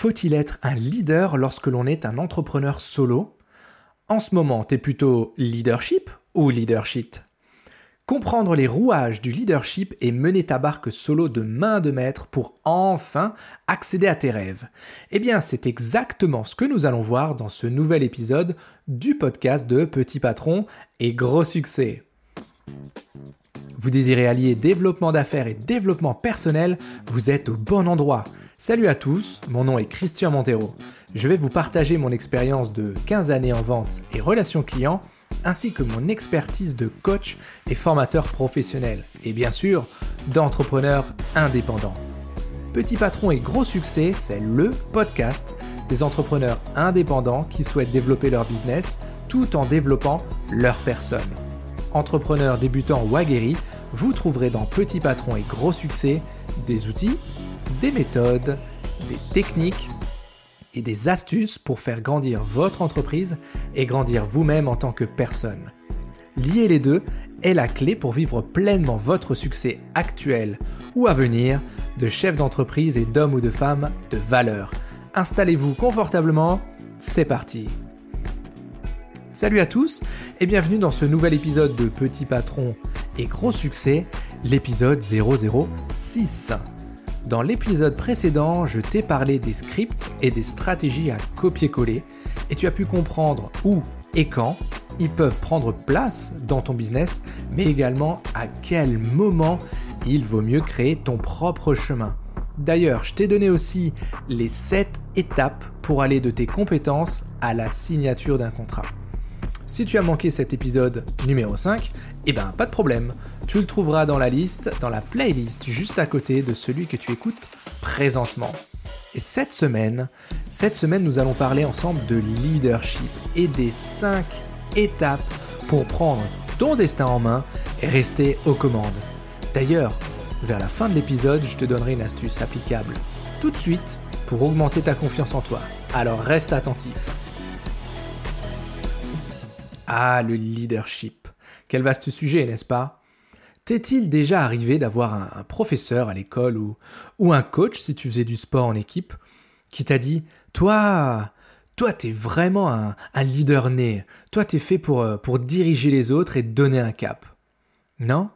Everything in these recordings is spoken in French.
Faut-il être un leader lorsque l'on est un entrepreneur solo? En ce moment, t'es plutôt leadership ou leadership Comprendre les rouages du leadership et mener ta barque solo de main de maître pour enfin accéder à tes rêves. Eh bien, c'est exactement ce que nous allons voir dans ce nouvel épisode du podcast de Petit Patron et Gros Succès. Vous désirez allier développement d'affaires et développement personnel, vous êtes au bon endroit. Salut à tous, mon nom est Christian Montero. Je vais vous partager mon expérience de 15 années en vente et relations clients, ainsi que mon expertise de coach et formateur professionnel, et bien sûr d'entrepreneur indépendant. Petit patron et gros succès, c'est le podcast des entrepreneurs indépendants qui souhaitent développer leur business tout en développant leur personne. Entrepreneur débutant ou aguerri, vous trouverez dans Petit Patron et Gros Succès des outils, des méthodes, des techniques et des astuces pour faire grandir votre entreprise et grandir vous-même en tant que personne. Lier les deux est la clé pour vivre pleinement votre succès actuel ou à venir de chef d'entreprise et d'homme ou de femme de valeur. Installez-vous confortablement, c'est parti. Salut à tous et bienvenue dans ce nouvel épisode de Petit Patron et Gros Succès, l'épisode 006. Dans l'épisode précédent, je t'ai parlé des scripts et des stratégies à copier-coller et tu as pu comprendre où et quand ils peuvent prendre place dans ton business, mais également à quel moment il vaut mieux créer ton propre chemin. D'ailleurs, je t'ai donné aussi les 7 étapes pour aller de tes compétences à la signature d'un contrat. Si tu as manqué cet épisode numéro 5, eh ben pas de problème, tu le trouveras dans la liste, dans la playlist juste à côté de celui que tu écoutes présentement. Et cette semaine, cette semaine nous allons parler ensemble de leadership et des 5 étapes pour prendre ton destin en main et rester aux commandes. D'ailleurs, vers la fin de l'épisode, je te donnerai une astuce applicable tout de suite pour augmenter ta confiance en toi. Alors reste attentif. Ah, le leadership. Quel vaste sujet, n'est-ce pas? T'est-il déjà arrivé d'avoir un, professeur à l'école ou, un coach, si tu faisais du sport en équipe, qui t'a dit Toi, toi, t'es vraiment un, leader né. Toi, t'es fait pour, euh, pour diriger les autres et donner un cap. Non?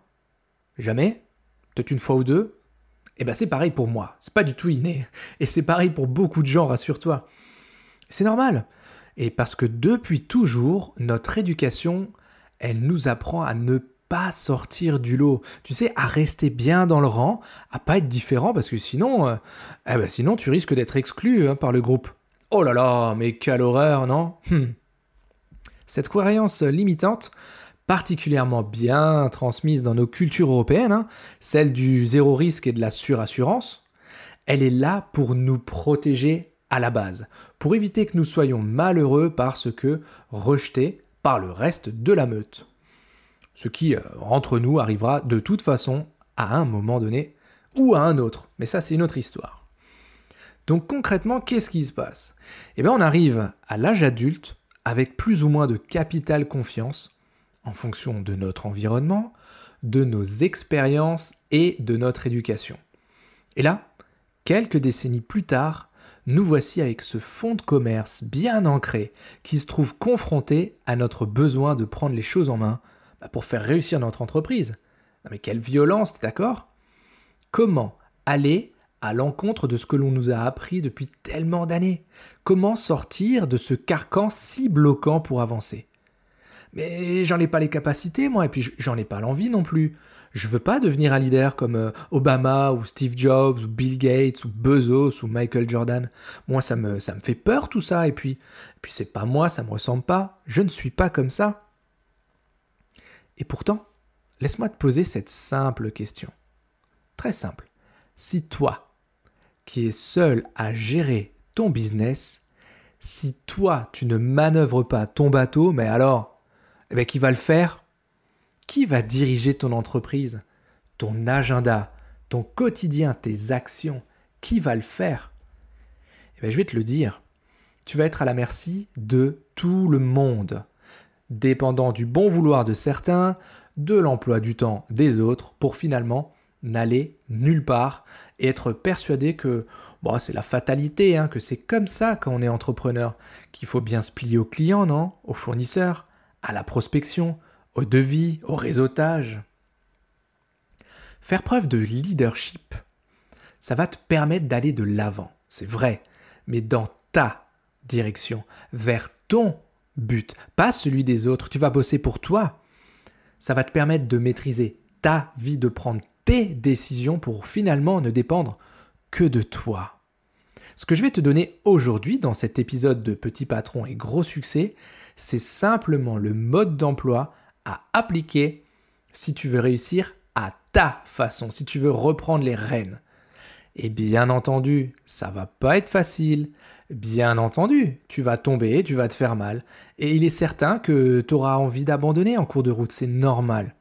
Jamais? Peut-être une fois ou deux? Eh ben, c'est pareil pour moi. C'est pas du tout inné. Et c'est pareil pour beaucoup de gens, rassure-toi. C'est normal. Et parce que depuis toujours, notre éducation, elle nous apprend à ne pas sortir du lot. Tu sais, à rester bien dans le rang, à pas être différent, parce que sinon, euh, eh ben sinon tu risques d'être exclu hein, par le groupe. Oh là là, mais quelle horreur, non? Hmm. Cette croyance limitante, particulièrement bien transmise dans nos cultures européennes, hein, celle du zéro risque et de la surassurance, elle est là pour nous protéger la base, pour éviter que nous soyons malheureux parce que rejetés par le reste de la meute. Ce qui, euh, entre nous, arrivera de toute façon à un moment donné ou à un autre. Mais ça, c'est une autre histoire. Donc concrètement, qu'est-ce qui se passe? Eh bien, on arrive à l'âge adulte avec plus ou moins de capital confiance en fonction de notre environnement, de nos expériences et de notre éducation. Et là, quelques décennies plus tard, nous voici avec ce fonds de commerce bien ancré qui se trouve confronté à notre besoin de prendre les choses en main bah, pour faire réussir notre entreprise. mais quelle violence, d'accord? Comment aller à l'encontre de ce que l'on nous a appris depuis tellement d'années? Comment sortir de ce carcan si bloquant pour avancer? Mais j'en ai pas les capacités, moi, et puis j'en ai pas l'envie non plus. Je veux pas devenir un leader comme euh, Obama ou Steve Jobs ou Bill Gates ou Bezos ou Michael Jordan. Moi, ça me, fait peur tout ça. Et puis, puis c'est pas moi, ça me ressemble pas. Je ne suis pas comme ça. Et pourtant, laisse-moi te poser cette simple question. Très simple. Si toi, qui es seul à gérer ton business, si toi, tu ne manœuvres pas ton bateau, mais alors, eh bien, qui va le faire? Qui va diriger ton entreprise, ton agenda, ton quotidien, tes actions? Qui va le faire? Eh bien, Je vais te le dire. Tu vas être à la merci de tout le monde, dépendant du bon vouloir de certains, de l'emploi du temps des autres, pour finalement n'aller nulle part et être persuadé que c'est la fatalité, hein, que c'est comme ça quand on est entrepreneur, qu'il faut bien se plier aux clients, non? Aux fournisseurs, à la prospection, au devis, au réseautage. Faire preuve de leadership, ça va te permettre d'aller de l'avant, c'est vrai, mais dans ta direction, vers ton but, pas celui des autres. Tu vas bosser pour toi. Ça va te permettre de maîtriser ta vie, de prendre tes décisions pour finalement ne dépendre que de toi. Ce que je vais te donner aujourd'hui dans cet épisode de Petit Patron et Gros Succès, c'est simplement le mode d'emploi à appliquer si tu veux réussir à ta façon, si tu veux reprendre les rênes. Et bien entendu, ça va pas être facile. Bien entendu, tu vas tomber, tu vas te faire mal. Et il est certain que tu auras envie d'abandonner en cours de route, c'est normal.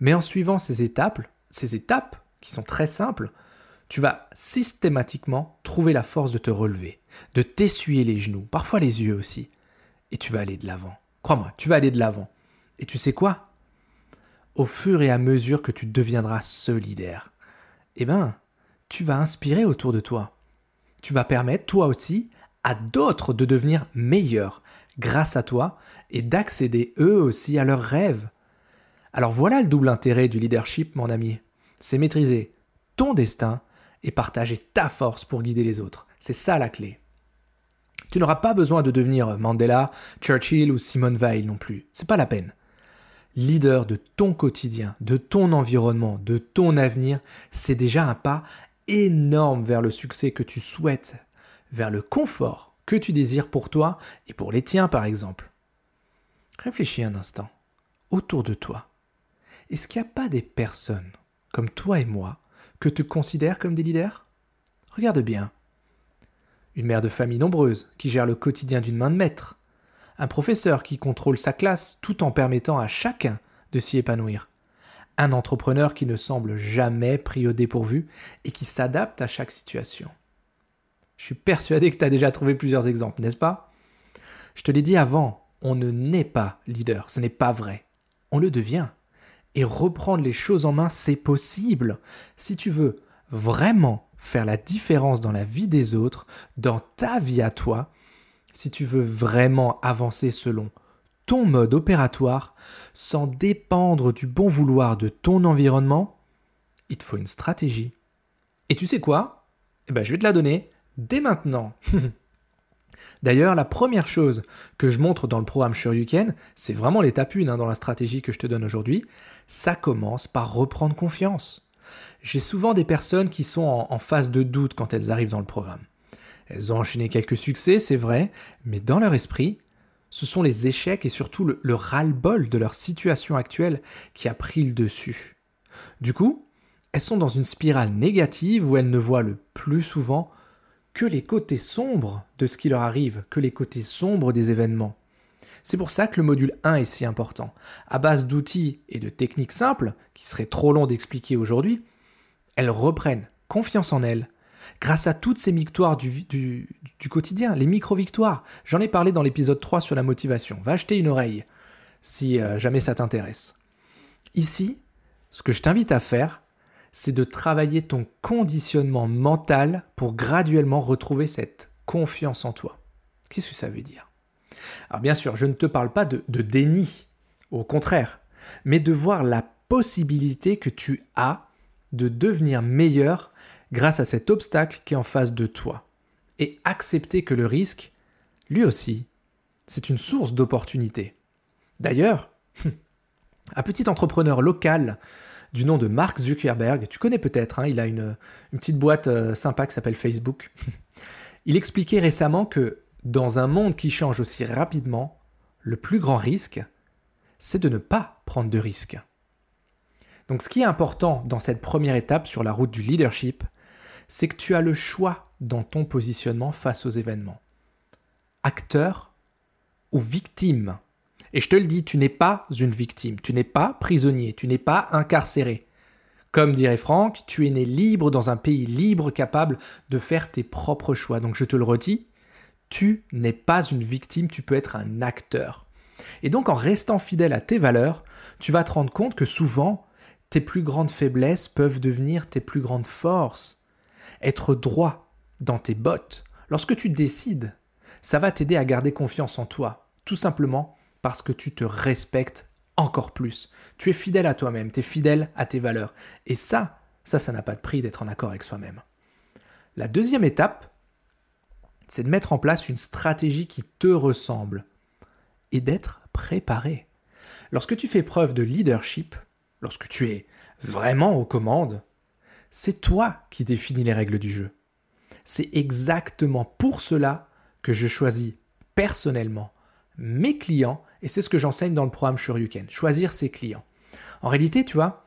Mais en suivant ces étapes, ces étapes qui sont très simples, tu vas systématiquement trouver la force de te relever, de t'essuyer les genoux, parfois les yeux aussi. Et tu vas aller de l'avant. Crois-moi, tu vas aller de l'avant. Et tu sais quoi? Au fur et à mesure que tu deviendras solidaire, eh ben, tu vas inspirer autour de toi. Tu vas permettre, toi aussi, à d'autres de devenir meilleurs grâce à toi et d'accéder eux aussi à leurs rêves. Alors voilà le double intérêt du leadership, mon ami. C'est maîtriser ton destin et partager ta force pour guider les autres. C'est ça la clé. Tu n'auras pas besoin de devenir Mandela, Churchill ou Simone Weil non plus. C'est pas la peine. Leader de ton quotidien, de ton environnement, de ton avenir, c'est déjà un pas énorme vers le succès que tu souhaites, vers le confort que tu désires pour toi et pour les tiens par exemple. Réfléchis un instant autour de toi. Est-ce qu'il n'y a pas des personnes comme toi et moi que tu considères comme des leaders? Regarde bien. Une mère de famille nombreuse qui gère le quotidien d'une main de maître. Un professeur qui contrôle sa classe tout en permettant à chacun de s'y épanouir un entrepreneur qui ne semble jamais pris au dépourvu et qui s'adapte à chaque situation. Je suis persuadé que tu as déjà trouvé plusieurs exemples, n'est-ce pas? Je te l'ai dit avant, on ne naît pas leader, ce n'est pas vrai. On le devient. Et reprendre les choses en main, c'est possible. Si tu veux vraiment faire la différence dans la vie des autres, dans ta vie à toi, si tu veux vraiment avancer selon ton mode opératoire sans dépendre du bon vouloir de ton environnement, il te faut une stratégie. Et tu sais quoi? Eh ben, je vais te la donner dès maintenant. D'ailleurs, la première chose que je montre dans le programme Shoryuken, c'est vraiment l'étape 1 hein, dans la stratégie que je te donne aujourd'hui. Ça commence par reprendre confiance. J'ai souvent des personnes qui sont en, en phase de doute quand elles arrivent dans le programme. Elles ont enchaîné quelques succès, c'est vrai, mais dans leur esprit, ce sont les échecs et surtout le, ras-le-bol de leur situation actuelle qui a pris le dessus. Du coup, elles sont dans une spirale négative où elles ne voient le plus souvent que les côtés sombres de ce qui leur arrive, que les côtés sombres des événements. C'est pour ça que le module 1 est si important. À base d'outils et de techniques simples, qui seraient trop longs d'expliquer aujourd'hui, elles reprennent confiance en elles, grâce à toutes ces victoires du, du, quotidien, les micro-victoires. J'en ai parlé dans l'épisode 3 sur la motivation. Va acheter une oreille si euh, jamais ça t'intéresse. Ici, ce que je t'invite à faire, c'est de travailler ton conditionnement mental pour graduellement retrouver cette confiance en toi. Qu'est-ce que ça veut dire? Alors bien sûr, je ne te parle pas de, de déni, au contraire, mais de voir la possibilité que tu as de devenir meilleur grâce à cet obstacle qui est en face de toi. Et accepter que le risque, lui aussi, c'est une source d'opportunité. D'ailleurs, un petit entrepreneur local du nom de Mark Zuckerberg, tu connais peut-être, hein, il a une, petite boîte euh, sympa qui s'appelle Facebook. il expliquait récemment que dans un monde qui change aussi rapidement, le plus grand risque, c'est de ne pas prendre de risques. Donc ce qui est important dans cette première étape sur la route du leadership, c'est que tu as le choix dans ton positionnement face aux événements. Acteur ou victime. Et je te le dis, tu n'es pas une victime, tu n'es pas prisonnier, tu n'es pas incarcéré. Comme dirait Franck, tu es né libre dans un pays libre capable de faire tes propres choix. Donc je te le redis, tu n'es pas une victime, tu peux être un acteur. Et donc en restant fidèle à tes valeurs, tu vas te rendre compte que souvent, tes plus grandes faiblesses peuvent devenir tes plus grandes forces être droit dans tes bottes, lorsque tu décides, ça va t'aider à garder confiance en toi, tout simplement parce que tu te respectes encore plus. Tu es fidèle à toi-même, tu es fidèle à tes valeurs. Et ça, ça, ça n'a pas de prix d'être en accord avec soi-même. La deuxième étape, c'est de mettre en place une stratégie qui te ressemble et d'être préparé. Lorsque tu fais preuve de leadership, lorsque tu es vraiment aux commandes, c'est toi qui définis les règles du jeu. C'est exactement pour cela que je choisis personnellement mes clients et c'est ce que j'enseigne dans le programme Shoryuken, choisir ses clients. En réalité, tu vois,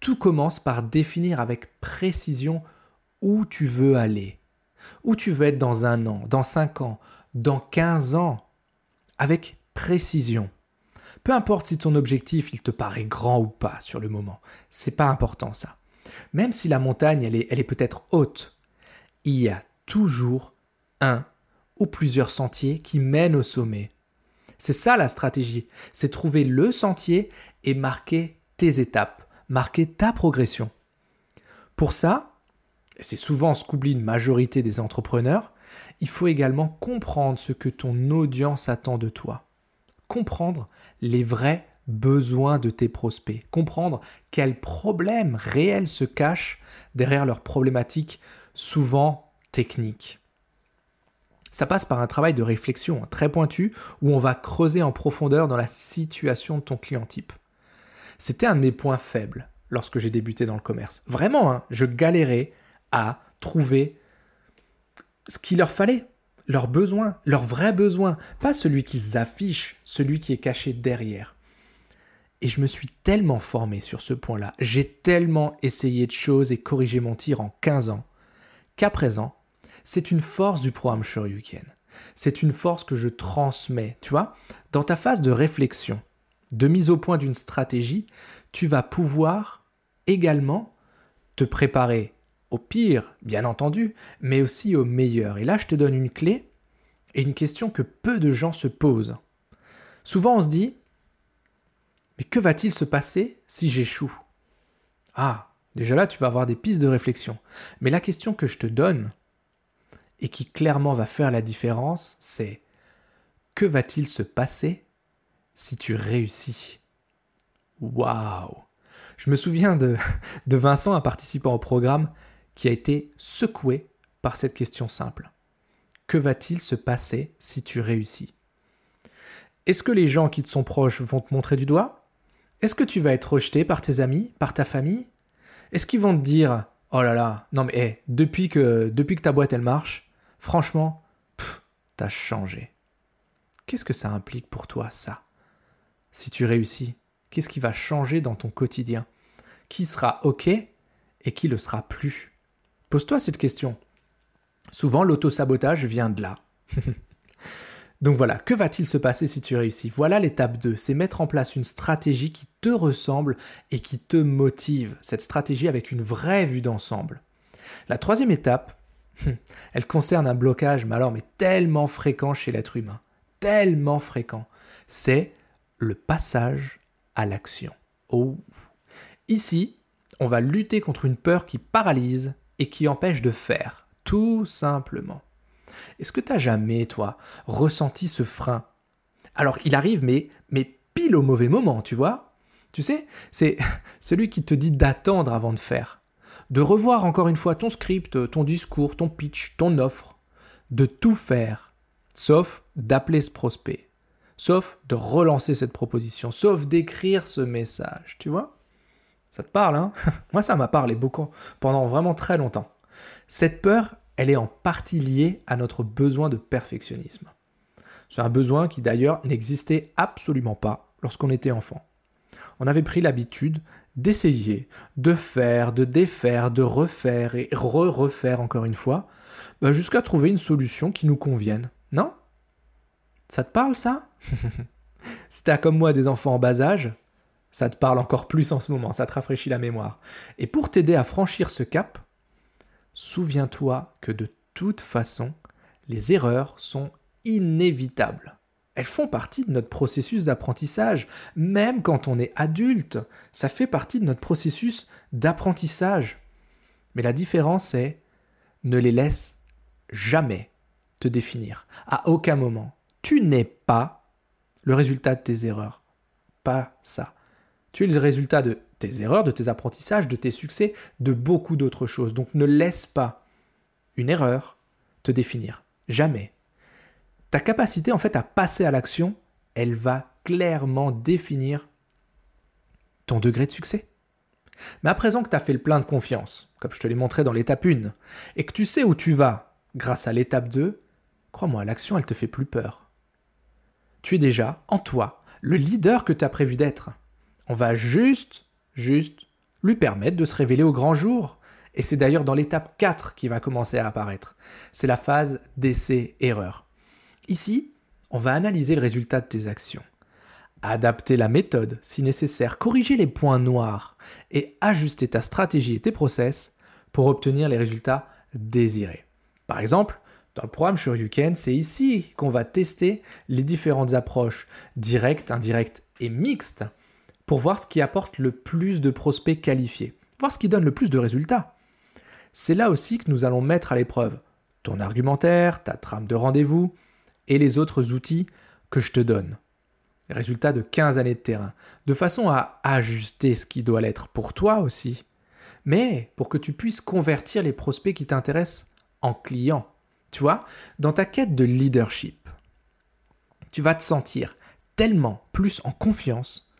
tout commence par définir avec précision où tu veux aller, où tu veux être dans un an, dans cinq ans, dans quinze ans, avec précision. Peu importe si ton objectif il te paraît grand ou pas sur le moment, c'est pas important ça. Même si la montagne elle est, est peut-être haute, il y a toujours un ou plusieurs sentiers qui mènent au sommet. C'est ça la stratégie, c'est trouver le sentier et marquer tes étapes, marquer ta progression. Pour ça, et c'est souvent ce qu'oublie une majorité des entrepreneurs, il faut également comprendre ce que ton audience attend de toi comprendre les vrais besoins de tes prospects, comprendre quels problèmes réels se cachent derrière leurs problématiques souvent techniques. Ça passe par un travail de réflexion très pointu où on va creuser en profondeur dans la situation de ton client type. C'était un de mes points faibles lorsque j'ai débuté dans le commerce. Vraiment, hein, je galérais à trouver ce qu'il leur fallait leurs besoins, leurs vrais besoins, pas celui qu'ils affichent, celui qui est caché derrière. Et je me suis tellement formé sur ce point-là, j'ai tellement essayé de choses et corrigé mon tir en 15 ans, qu'à présent, c'est une force du programme Shoryuken. C'est une force que je transmets, tu vois. Dans ta phase de réflexion, de mise au point d'une stratégie, tu vas pouvoir également te préparer au pire, bien entendu, mais aussi au meilleur. Et là, je te donne une clé et une question que peu de gens se posent. Souvent, on se dit, mais que va-t-il se passer si j'échoue? Ah, déjà là, tu vas avoir des pistes de réflexion. Mais la question que je te donne, et qui clairement va faire la différence, c'est, que va-t-il se passer si tu réussis? Waouh! Je me souviens de, de Vincent, un participant au programme, qui a été secoué par cette question simple. Que va-t-il se passer si tu réussis? Est-ce que les gens qui te sont proches vont te montrer du doigt? Est-ce que tu vas être rejeté par tes amis, par ta famille? Est-ce qu'ils vont te dire Oh là là, non mais depuis, que, depuis que ta boîte elle marche, franchement, t'as changé. Qu'est-ce que ça implique pour toi, ça? Si tu réussis, qu'est-ce qui va changer dans ton quotidien? Qui sera OK et qui le sera plus? Pose-toi cette question. Souvent, l'auto-sabotage vient de là. Donc voilà, que va-t-il se passer si tu réussis? Voilà l'étape 2, c'est mettre en place une stratégie qui te ressemble et qui te motive. Cette stratégie avec une vraie vue d'ensemble. La troisième étape, elle concerne un blocage, mais mais tellement fréquent chez l'être humain, tellement fréquent, c'est le passage à l'action. Oh. Ici, on va lutter contre une peur qui paralyse et qui empêche de faire, tout simplement. Est-ce que tu as jamais, toi, ressenti ce frein? Alors, il arrive, mais, mais pile au mauvais moment, tu vois? Tu sais, c'est celui qui te dit d'attendre avant de faire, de revoir encore une fois ton script, ton discours, ton pitch, ton offre, de tout faire, sauf d'appeler ce prospect, sauf de relancer cette proposition, sauf d'écrire ce message, tu vois? Ça te parle, hein? Moi, ça m'a parlé beaucoup, pendant vraiment très longtemps. Cette peur, elle est en partie liée à notre besoin de perfectionnisme. C'est un besoin qui d'ailleurs n'existait absolument pas lorsqu'on était enfant. On avait pris l'habitude d'essayer, de faire, de défaire, de refaire et re-refaire encore une fois, bah, jusqu'à trouver une solution qui nous convienne. Non? Ça te parle ça? Si t'as comme moi des enfants en bas âge, ça te parle encore plus en ce moment, ça te rafraîchit la mémoire. Et pour t'aider à franchir ce cap, souviens-toi que de toute façon, les erreurs sont inévitables. Elles font partie de notre processus d'apprentissage, même quand on est adulte. Ça fait partie de notre processus d'apprentissage. Mais la différence est, ne les laisse jamais te définir. À aucun moment. Tu n'es pas le résultat de tes erreurs. Pas ça. Tu es le résultat de tes erreurs, de tes apprentissages, de tes succès, de beaucoup d'autres choses. Donc ne laisse pas une erreur te définir. Jamais. Ta capacité en fait à passer à l'action, elle va clairement définir ton degré de succès. Mais à présent que tu as fait le plein de confiance, comme je te l'ai montré dans l'étape 1, et que tu sais où tu vas grâce à l'étape 2, crois-moi, l'action, elle te fait plus peur. Tu es déjà, en toi, le leader que tu as prévu d'être. On va juste, juste lui permettre de se révéler au grand jour. Et c'est d'ailleurs dans l'étape 4 qui va commencer à apparaître. C'est la phase d'essai-erreur. Ici, on va analyser le résultat de tes actions, adapter la méthode si nécessaire, corriger les points noirs et ajuster ta stratégie et tes process pour obtenir les résultats désirés. Par exemple, dans le programme Shoryuken, c'est ici qu'on va tester les différentes approches directes, indirectes et mixtes pour voir ce qui apporte le plus de prospects qualifiés, voir ce qui donne le plus de résultats. C'est là aussi que nous allons mettre à l'épreuve ton argumentaire, ta trame de rendez-vous et les autres outils que je te donne. Résultat de 15 années de terrain, de façon à ajuster ce qui doit l'être pour toi aussi, mais pour que tu puisses convertir les prospects qui t'intéressent en clients. Tu vois, dans ta quête de leadership, tu vas te sentir tellement plus en confiance,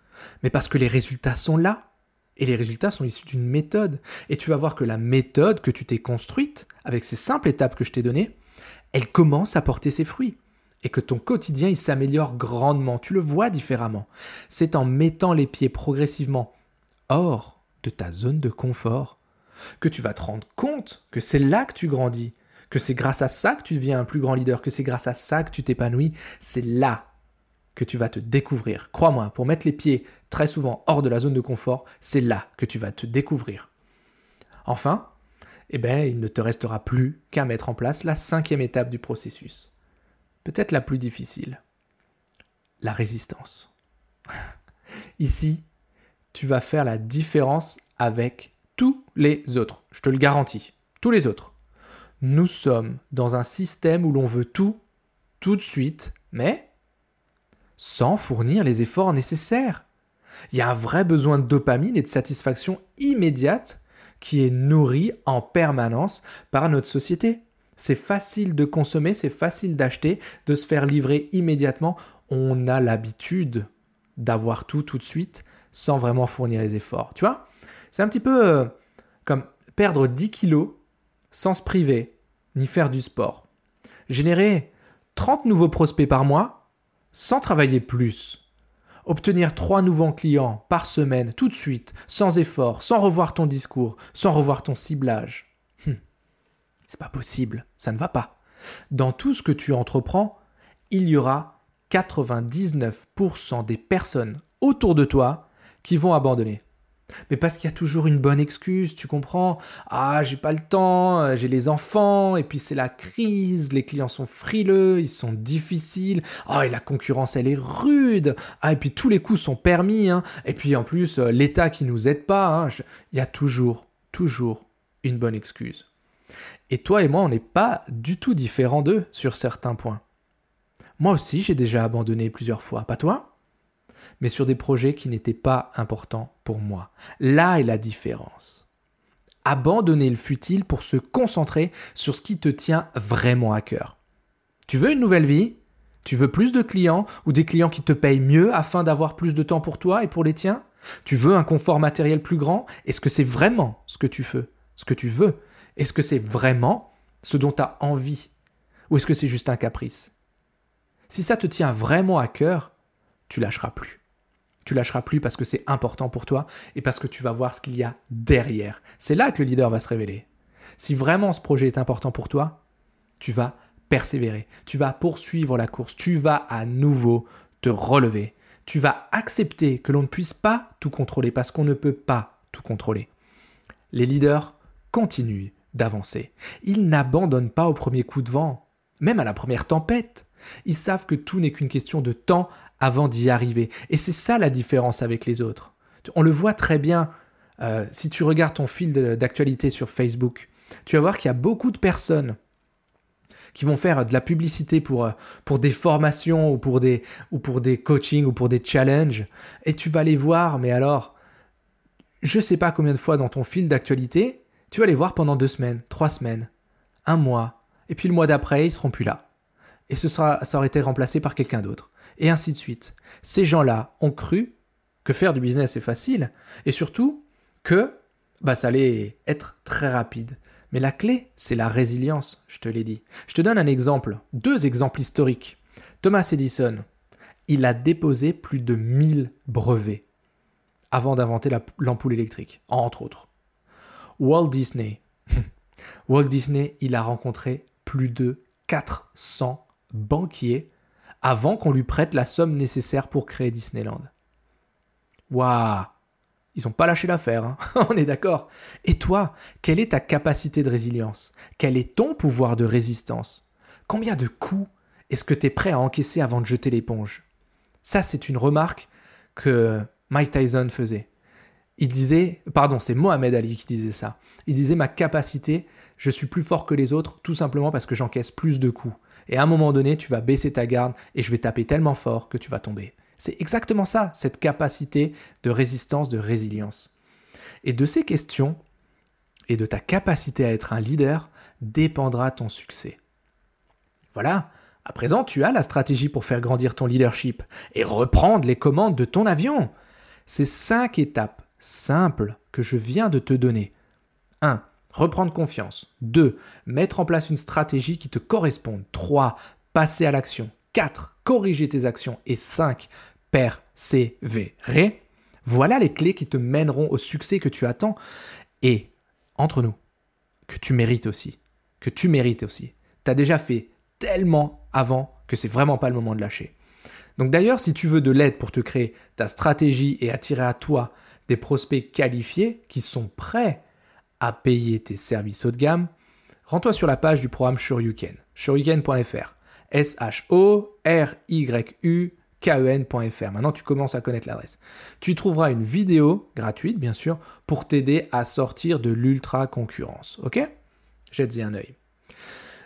mais parce que les résultats sont là, et les résultats sont issus d'une méthode. Et tu vas voir que la méthode que tu t'es construite, avec ces simples étapes que je t'ai données, elle commence à porter ses fruits. Et que ton quotidien, il s'améliore grandement. Tu le vois différemment. C'est en mettant les pieds progressivement hors de ta zone de confort que tu vas te rendre compte que c'est là que tu grandis, que c'est grâce à ça que tu deviens un plus grand leader, que c'est grâce à ça que tu t'épanouis. C'est là que tu vas te découvrir. Crois-moi, pour mettre les pieds très souvent hors de la zone de confort, c'est là que tu vas te découvrir. Enfin, eh ben, il ne te restera plus qu'à mettre en place la cinquième étape du processus. Peut-être la plus difficile. La résistance. Ici, tu vas faire la différence avec tous les autres. Je te le garantis. Tous les autres. Nous sommes dans un système où l'on veut tout, tout de suite, mais sans fournir les efforts nécessaires. Il y a un vrai besoin de dopamine et de satisfaction immédiate qui est nourri en permanence par notre société. C'est facile de consommer, c'est facile d'acheter, de se faire livrer immédiatement. On a l'habitude d'avoir tout tout de suite sans vraiment fournir les efforts. Tu vois? C'est un petit peu euh, comme perdre 10 kilos sans se priver, ni faire du sport. Générer 30 nouveaux prospects par mois sans travailler plus. Obtenir trois nouveaux clients par semaine, tout de suite, sans effort, sans revoir ton discours, sans revoir ton ciblage. Hum. C'est pas possible, ça ne va pas. Dans tout ce que tu entreprends, il y aura 99% des personnes autour de toi qui vont abandonner. Mais parce qu'il y a toujours une bonne excuse, tu comprends Ah, j'ai pas le temps, euh, j'ai les enfants, et puis c'est la crise, les clients sont frileux, ils sont difficiles. Ah, et la concurrence, elle est rude. Ah, et puis tous les coups sont permis. Hein. Et puis en plus, euh, l'État qui nous aide pas. Hein. Il y a toujours, toujours une bonne excuse. Et toi et moi, on n'est pas du tout différents d'eux sur certains points. Moi aussi, j'ai déjà abandonné plusieurs fois, pas toi? Mais sur des projets qui n'étaient pas importants pour moi. Là est la différence. Abandonner le futile pour se concentrer sur ce qui te tient vraiment à cœur. Tu veux une nouvelle vie? Tu veux plus de clients ou des clients qui te payent mieux afin d'avoir plus de temps pour toi et pour les tiens? Tu veux un confort matériel plus grand? Est-ce que c'est vraiment ce que tu veux Ce que tu veux? Est-ce que c'est vraiment ce dont tu as envie? Ou est-ce que c'est juste un caprice? Si ça te tient vraiment à cœur, tu lâcheras plus. Tu lâcheras plus parce que c'est important pour toi et parce que tu vas voir ce qu'il y a derrière. C'est là que le leader va se révéler. Si vraiment ce projet est important pour toi, tu vas persévérer, tu vas poursuivre la course, tu vas à nouveau te relever, tu vas accepter que l'on ne puisse pas tout contrôler parce qu'on ne peut pas tout contrôler. Les leaders continuent d'avancer. Ils n'abandonnent pas au premier coup de vent, même à la première tempête. Ils savent que tout n'est qu'une question de temps avant d'y arriver. Et c'est ça la différence avec les autres. On le voit très bien euh, si tu regardes ton fil d'actualité sur Facebook. Tu vas voir qu'il y a beaucoup de personnes qui vont faire de la publicité pour, euh, pour des formations ou pour des, ou pour des coachings ou pour des challenges. Et tu vas les voir, mais alors, je sais pas combien de fois dans ton fil d'actualité, tu vas les voir pendant deux semaines, trois semaines, un mois. Et puis le mois d'après, ils seront plus là. Et ce sera, ça aurait été remplacé par quelqu'un d'autre. Et ainsi de suite. Ces gens-là ont cru que faire du business est facile. Et surtout, que bah, ça allait être très rapide. Mais la clé, c'est la résilience, je te l'ai dit. Je te donne un exemple, deux exemples historiques. Thomas Edison, il a déposé plus de 1000 brevets avant d'inventer l'ampoule électrique, entre autres. Walt Disney. Walt Disney, il a rencontré plus de 400 banquiers avant qu'on lui prête la somme nécessaire pour créer Disneyland. Waouh ils n'ont pas lâché l'affaire, hein. on est d'accord. Et toi, quelle est ta capacité de résilience? Quel est ton pouvoir de résistance? Combien de coups est-ce que tu es prêt à encaisser avant de jeter l'éponge? Ça, c'est une remarque que Mike Tyson faisait. Il disait, pardon, c'est Mohamed Ali qui disait ça. Il disait ma capacité, je suis plus fort que les autres tout simplement parce que j'encaisse plus de coups. Et à un moment donné, tu vas baisser ta garde et je vais taper tellement fort que tu vas tomber. C'est exactement ça, cette capacité de résistance, de résilience. Et de ces questions et de ta capacité à être un leader dépendra ton succès. Voilà, à présent tu as la stratégie pour faire grandir ton leadership et reprendre les commandes de ton avion. Ces cinq étapes simples que je viens de te donner. 1. Reprendre confiance. 2. Mettre en place une stratégie qui te corresponde. 3. Passer à l'action. 4. Corriger tes actions. Et 5 persévérer, voilà les clés qui te mèneront au succès que tu attends et, entre nous, que tu mérites aussi. Que tu mérites aussi. Tu as déjà fait tellement avant que c'est vraiment pas le moment de lâcher. Donc d'ailleurs, si tu veux de l'aide pour te créer ta stratégie et attirer à toi des prospects qualifiés qui sont prêts à payer tes services haut de gamme, rends-toi sur la page du programme Shoryuken, shoryuken.fr. S-H-O-R-Y-U ken.fr. Maintenant, tu commences à connaître l'adresse. Tu trouveras une vidéo gratuite, bien sûr, pour t'aider à sortir de l'ultra concurrence. Ok? Jette-y un œil.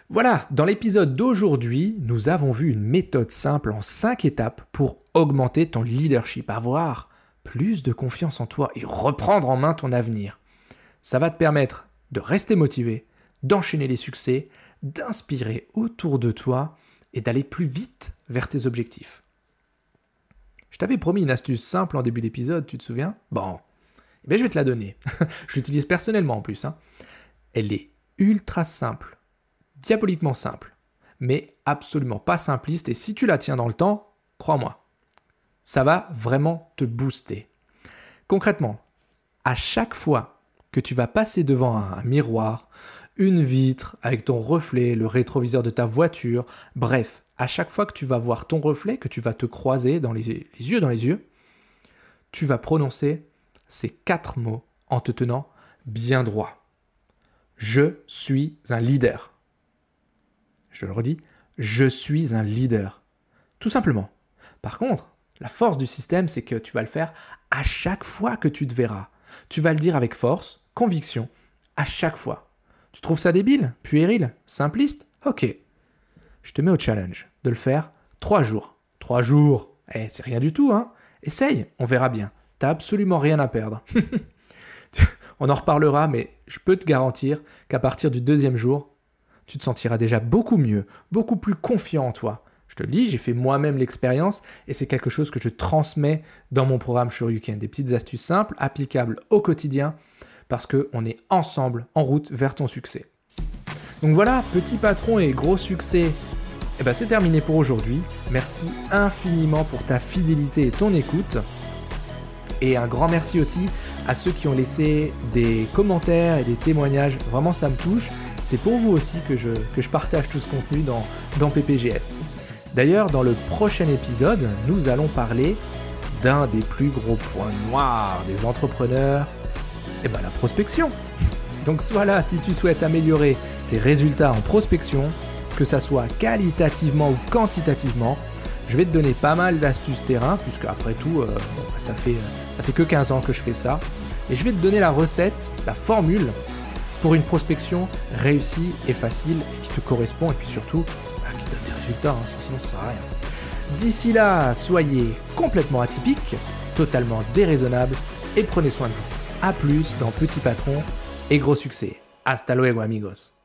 Voilà, dans l'épisode d'aujourd'hui, nous avons vu une méthode simple en 5 étapes pour augmenter ton leadership, avoir plus de confiance en toi et reprendre en main ton avenir. Ça va te permettre de rester motivé, d'enchaîner les succès, d'inspirer autour de toi et d'aller plus vite vers tes objectifs. Je t'avais promis une astuce simple en début d'épisode, tu te souviens? Bon, eh bien, je vais te la donner. je l'utilise personnellement en plus. Hein. Elle est ultra simple, diaboliquement simple, mais absolument pas simpliste. Et si tu la tiens dans le temps, crois-moi, ça va vraiment te booster. Concrètement, à chaque fois que tu vas passer devant un miroir, une vitre avec ton reflet, le rétroviseur de ta voiture, bref, à chaque fois que tu vas voir ton reflet, que tu vas te croiser dans les, yeux dans les yeux, tu vas prononcer ces quatre mots en te tenant bien droit. Je suis un leader. Je le redis, je suis un leader. Tout simplement. Par contre, la force du système, c'est que tu vas le faire à chaque fois que tu te verras. Tu vas le dire avec force, conviction, à chaque fois. Tu trouves ça débile, puéril, simpliste? Ok, je te mets au challenge de le faire trois jours. Trois jours, eh, c'est rien du tout, hein Essaye, on verra bien. T'as absolument rien à perdre. on en reparlera, mais je peux te garantir qu'à partir du deuxième jour, tu te sentiras déjà beaucoup mieux, beaucoup plus confiant en toi. Je te le dis, j'ai fait moi-même l'expérience et c'est quelque chose que je transmets dans mon programme sur Weekend. Des petites astuces simples, applicables au quotidien, parce qu'on est ensemble en route vers ton succès. Donc voilà, petit patron et gros succès et eh ben c'est terminé pour aujourd'hui. Merci infiniment pour ta fidélité et ton écoute. Et un grand merci aussi à ceux qui ont laissé des commentaires et des témoignages. Vraiment, ça me touche. C'est pour vous aussi que je, que je partage tout ce contenu dans, dans PPGS. D'ailleurs, dans le prochain épisode, nous allons parler d'un des plus gros points noirs des entrepreneurs, et eh ben la prospection. Donc sois là si tu souhaites améliorer tes résultats en prospection que ça soit qualitativement ou quantitativement. Je vais te donner pas mal d'astuces terrain, puisque après tout, euh, ça, fait, ça fait que 15 ans que je fais ça. Et je vais te donner la recette, la formule, pour une prospection réussie et facile qui te correspond et puis surtout bah, donne des résultats, hein, sinon ça sert à rien. D'ici là, soyez complètement atypique, totalement déraisonnable et prenez soin de vous. A plus dans Petit Patron et gros succès. Hasta luego amigos.